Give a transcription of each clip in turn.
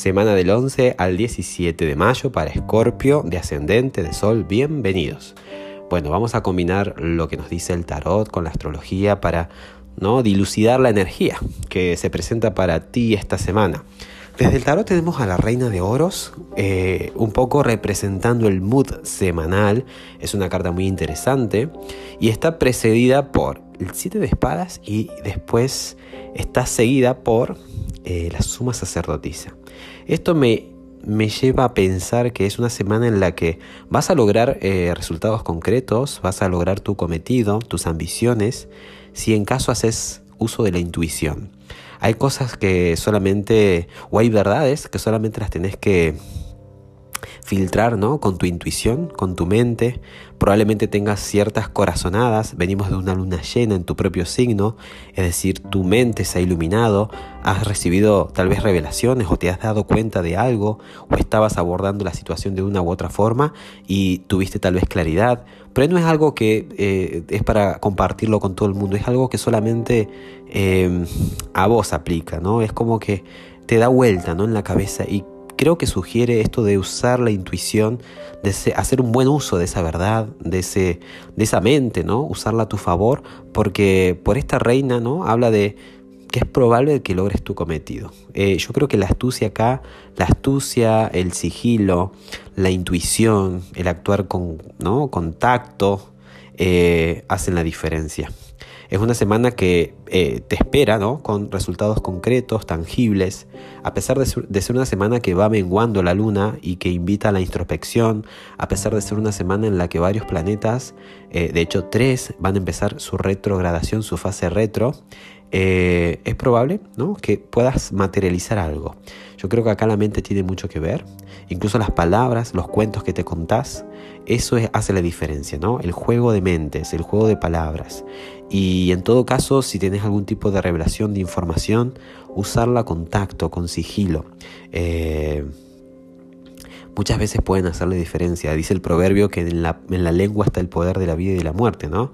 Semana del 11 al 17 de mayo para Escorpio de ascendente de Sol. Bienvenidos. Bueno, vamos a combinar lo que nos dice el tarot con la astrología para ¿no? dilucidar la energía que se presenta para ti esta semana. Desde el tarot tenemos a la reina de oros, eh, un poco representando el mood semanal. Es una carta muy interesante y está precedida por el 7 de espadas y después está seguida por eh, la suma sacerdotisa. Esto me, me, lleva a pensar que es una semana en la que vas a lograr eh, resultados concretos, vas a lograr tu cometido, tus ambiciones, si en caso haces uso de la intuición. Hay cosas que solamente, o hay verdades que solamente las tenés que filtrar, ¿no? Con tu intuición, con tu mente. Probablemente tengas ciertas corazonadas. Venimos de una luna llena en tu propio signo, es decir, tu mente se ha iluminado, has recibido tal vez revelaciones o te has dado cuenta de algo o estabas abordando la situación de una u otra forma y tuviste tal vez claridad. Pero no es algo que eh, es para compartirlo con todo el mundo, es algo que solamente eh, a vos aplica, ¿no? Es como que te da vuelta ¿no? en la cabeza y creo que sugiere esto de usar la intuición, de hacer un buen uso de esa verdad, de, ese, esa mente, ¿no? Usarla a tu favor, porque por esta reina, ¿no? Habla de que es probable que logres tu cometido. Eh, yo creo que la astucia acá, la astucia, el sigilo, la intuición, el actuar con, ¿no? con tacto, eh, hacen la diferencia. Es una semana que eh, te espera, ¿no? Con resultados concretos, tangibles, a pesar de ser, una semana que va menguando la luna y que invita a la introspección, a pesar de ser una semana en la que varios planetas, eh, de hecho tres, van a empezar su retrogradación, su fase retro, eh, es probable ¿no? que puedas materializar algo. Yo creo que acá la mente tiene mucho que ver, incluso las palabras, los cuentos que te contás, eso hace la diferencia, ¿no? El juego de mentes, el juego de palabras. Y en todo caso, si tienes algún tipo de revelación de información, usarla con tacto, con sigilo. Eh, muchas veces pueden hacerle diferencia. Dice el proverbio que en la, en la lengua está el poder de la vida y de la muerte, ¿no?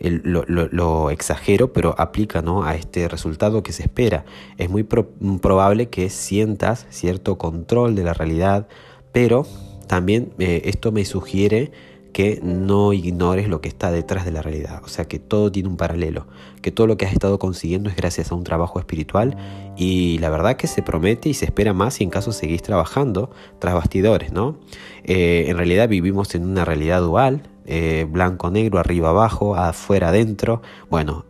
Lo, exagero, pero aplica ¿no? a este resultado que se espera. Es muy probable que sientas cierto control de la realidad, pero también eh, esto me sugiere que no ignores lo que está detrás de la realidad, o sea que todo tiene un paralelo, que todo lo que has estado consiguiendo es gracias a un trabajo espiritual y la verdad que se promete y se espera más si en caso seguís trabajando tras bastidores, ¿no? Eh, en realidad vivimos en una realidad dual, eh, blanco, negro, arriba, abajo, afuera, adentro. Bueno,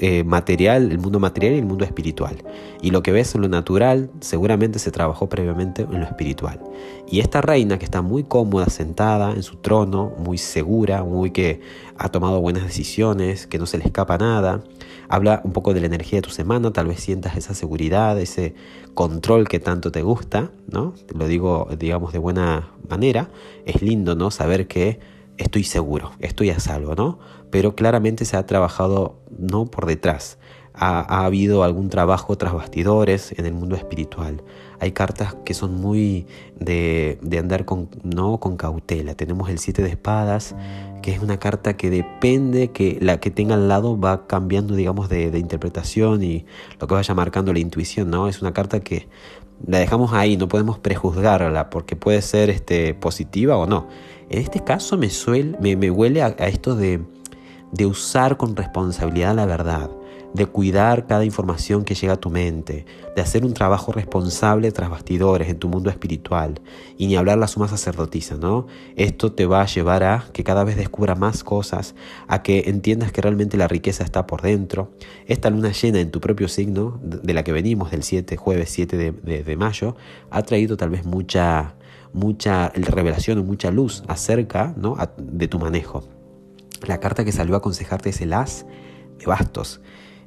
eh, material, el mundo material y el mundo espiritual. Y lo que ves en lo natural seguramente se trabajó previamente en lo espiritual. Y esta reina que está muy cómoda, sentada en su trono, muy segura, muy que ha tomado buenas decisiones, que no se le escapa nada, habla un poco de la energía de tu semana, tal vez sientas esa seguridad, ese control que tanto te gusta, ¿no? Lo digo, digamos, de buena manera. Es lindo, ¿no? Saber que estoy seguro, estoy a salvo, ¿no? Pero claramente se ha trabajado no por detrás. Ha, habido algún trabajo tras bastidores en el mundo espiritual. Hay cartas que son muy de, andar con, ¿no? con cautela. Tenemos el siete de espadas, que es una carta que depende que la que tenga al lado va cambiando, digamos, de, interpretación y lo que vaya marcando la intuición, ¿no? Es una carta que la dejamos ahí, no podemos prejuzgarla porque puede ser este, positiva o no. En este caso me, me, huele a, esto de, de usar con responsabilidad la verdad, de cuidar cada información que llega a tu mente, de hacer un trabajo responsable tras bastidores en tu mundo espiritual y ni hablar la suma sacerdotisa, ¿no? Esto te va a llevar a que cada vez descubra más cosas, a que entiendas que realmente la riqueza está por dentro. Esta luna llena en tu propio signo, de la que venimos del 7, jueves 7 de, mayo, ha traído tal vez mucha mucha revelación o mucha luz acerca ¿no? de tu manejo. La carta que salió a aconsejarte es el as de bastos.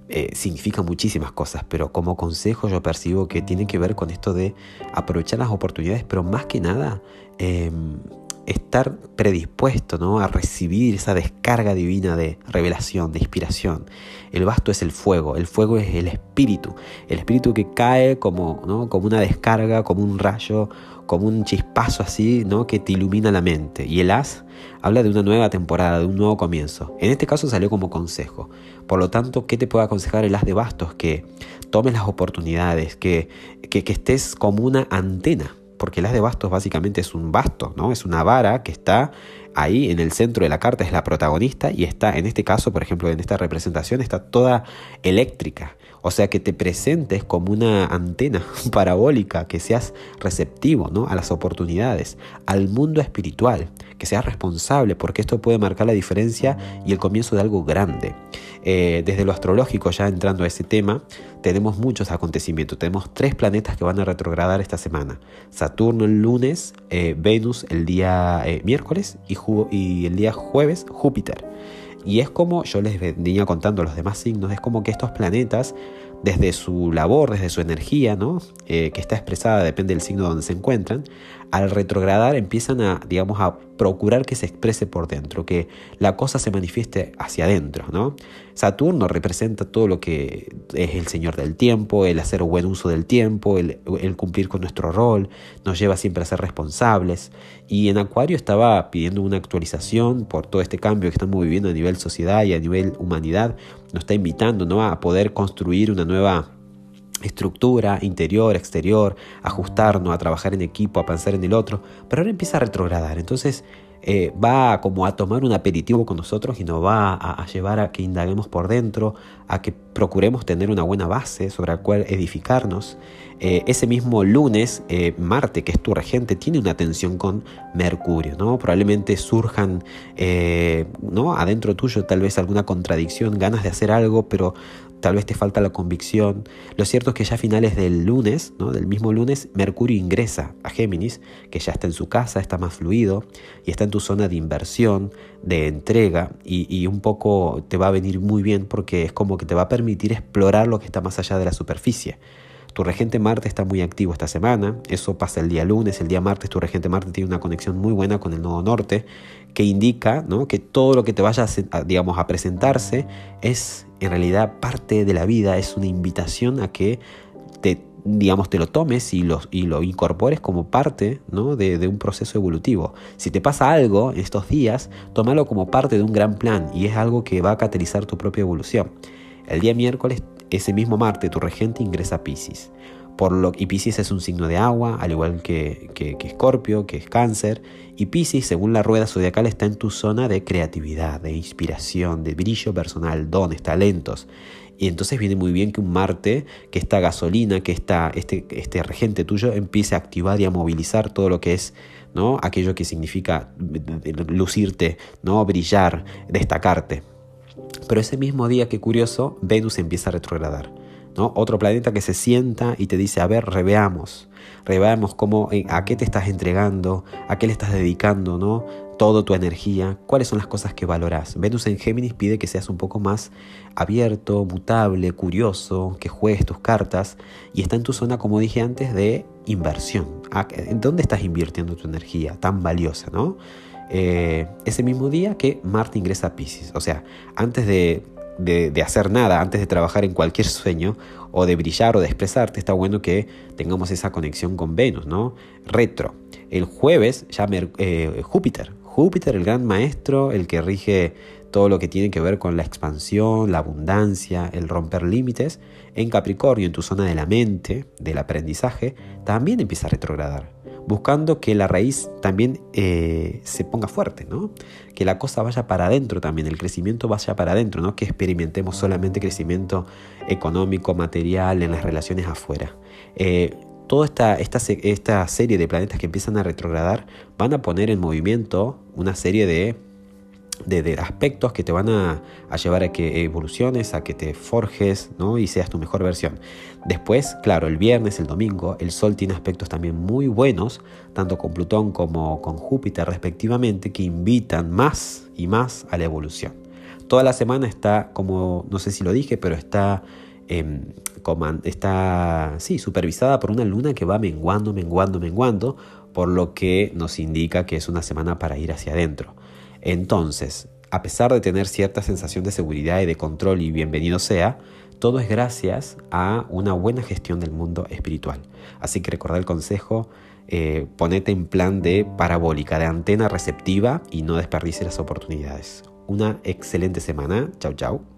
Eh, significa muchísimas cosas, pero como consejo yo percibo que tiene que ver con esto de aprovechar las oportunidades, pero más que nada em, estar predispuesto ¿no? a recibir esa descarga divina de revelación, de inspiración. El basto es el fuego, el fuego es el espíritu, el espíritu que cae como, ¿no? como una descarga, como un rayo, como un chispazo así, ¿no? que te ilumina la mente. Y el as habla de una nueva temporada, de un nuevo comienzo. En este caso salió como consejo. Por lo tanto, ¿qué te puede aconsejar el as de bastos? Que tomes las oportunidades, que, que, que estés como una antena porque el as de bastos básicamente es un basto, ¿no? Es una vara que está ahí en el centro de la carta, es la protagonista y está, en este caso, por ejemplo, en esta representación, está toda eléctrica. O sea, que te presentes como una antena parabólica, que seas receptivo ¿no? a las oportunidades, al mundo espiritual, que seas responsable, porque esto puede marcar la diferencia y el comienzo de algo grande. Eh, desde lo astrológico, ya entrando a ese tema, tenemos muchos acontecimientos. Tenemos tres planetas que van a retrogradar esta semana. Saturno el lunes, eh, Venus el día eh, miércoles y, el día jueves Júpiter. Y es como yo les venía contando los demás signos, es como que estos planetas desde su labor, desde su energía, ¿no? Que está expresada, depende del signo donde se encuentran, al retrogradar empiezan a, digamos, a procurar que se exprese por dentro, que la cosa se manifieste hacia adentro, ¿no? Saturno representa todo lo que es el señor del tiempo, el hacer buen uso del tiempo, el, cumplir con nuestro rol, nos lleva siempre a ser responsables. Y en Acuario estaba pidiendo una actualización por todo este cambio que estamos viviendo a nivel sociedad y a nivel humanidad, nos está invitando ¿no? a poder construir una nueva estructura interior, exterior, ajustarnos, a trabajar en equipo, a pensar en el otro, pero ahora empieza a retrogradar. Entonces eh, va como a tomar un aperitivo con nosotros y nos va a, llevar a que indaguemos por dentro, a que procuremos tener una buena base sobre la cual edificarnos. Eh, ese mismo lunes, eh, Marte, que es tu regente, tiene una tensión con Mercurio, ¿no? Probablemente surjan, ¿no? Adentro tuyo tal vez alguna contradicción, ganas de hacer algo, pero tal vez te falta la convicción. Lo cierto es que ya a finales del lunes, ¿no? del mismo lunes, Mercurio ingresa a Géminis, que ya está en su casa, está más fluido y está en tu zona de inversión, de entrega y, un poco te va a venir muy bien porque es como que te va a permitir explorar lo que está más allá de la superficie. Tu regente Marte está muy activo esta semana, eso pasa el día lunes, el día martes tu regente Marte tiene una conexión muy buena con el nodo norte que indica que todo lo que te vaya a, digamos, a presentarse es en realidad parte de la vida, es una invitación a que te, digamos, te lo tomes y lo, y lo incorpores como parte ¿no? de, de, un proceso evolutivo. Si te pasa algo en estos días, tómalo como parte de un gran plan y es algo que va a catalizar tu propia evolución. El día miércoles, ese mismo Marte, tu regente ingresa a Pisces. Por lo, y Pisces es un signo de agua, al igual que, que, que Escorpio, que es cáncer. Y Pisces, según la rueda zodiacal, está en tu zona de creatividad, de inspiración, de brillo personal, dones, talentos. Y entonces viene muy bien que un Marte, que esta gasolina, que esta, este, este regente tuyo, empiece a activar y a movilizar todo lo que es ¿no? aquello que significa lucirte, ¿no? brillar, destacarte. Pero ese mismo día, qué curioso, Venus empieza a retrogradar. ¿no? Otro planeta que se sienta y te dice, a ver, reveamos, reveamos cómo, eh, a qué te estás entregando, a qué le estás dedicando, ¿no? Toda tu energía, cuáles son las cosas que valoras. Venus en Géminis pide que seas un poco más abierto, mutable, curioso, que juegues tus cartas y está en tu zona, como dije antes, de inversión. ¿En dónde estás invirtiendo tu energía tan valiosa, no? Eh, ese mismo día que Marte ingresa a Pisces. O sea, antes de, de, hacer nada, antes de trabajar en cualquier sueño, o de brillar o de expresarte, está bueno que tengamos esa conexión con Venus, ¿no? Retro. El jueves ya eh, Júpiter. Júpiter, el gran maestro, el que rige todo lo que tiene que ver con la expansión, la abundancia, el romper límites, en Capricornio, en tu zona de la mente, del aprendizaje, también empieza a retrogradar buscando que la raíz también eh, se ponga fuerte, ¿no? que la cosa vaya para adentro también, el crecimiento vaya para adentro, no que experimentemos solamente crecimiento económico, material, en las relaciones afuera. Eh, toda esta, esta, esta serie de planetas que empiezan a retrogradar van a poner en movimiento una serie de de, aspectos que te van a, llevar a que evoluciones, a que te forjes ¿no? y seas tu mejor versión. Después, claro, el viernes, el domingo, el Sol tiene aspectos también muy buenos, tanto con Plutón como con Júpiter respectivamente, que invitan más y más a la evolución. Toda la semana está, como no sé si lo dije, pero está, eh, está sí, supervisada por una luna que va menguando, menguando, menguando, por lo que nos indica que es una semana para ir hacia adentro. Entonces, a pesar de tener cierta sensación de seguridad y de control y bienvenido sea, todo es gracias a una buena gestión del mundo espiritual. Así que recordad el consejo, eh, ponete en plan de parabólica, de antena receptiva y no desperdicies las oportunidades. Una excelente semana. Chau, chau.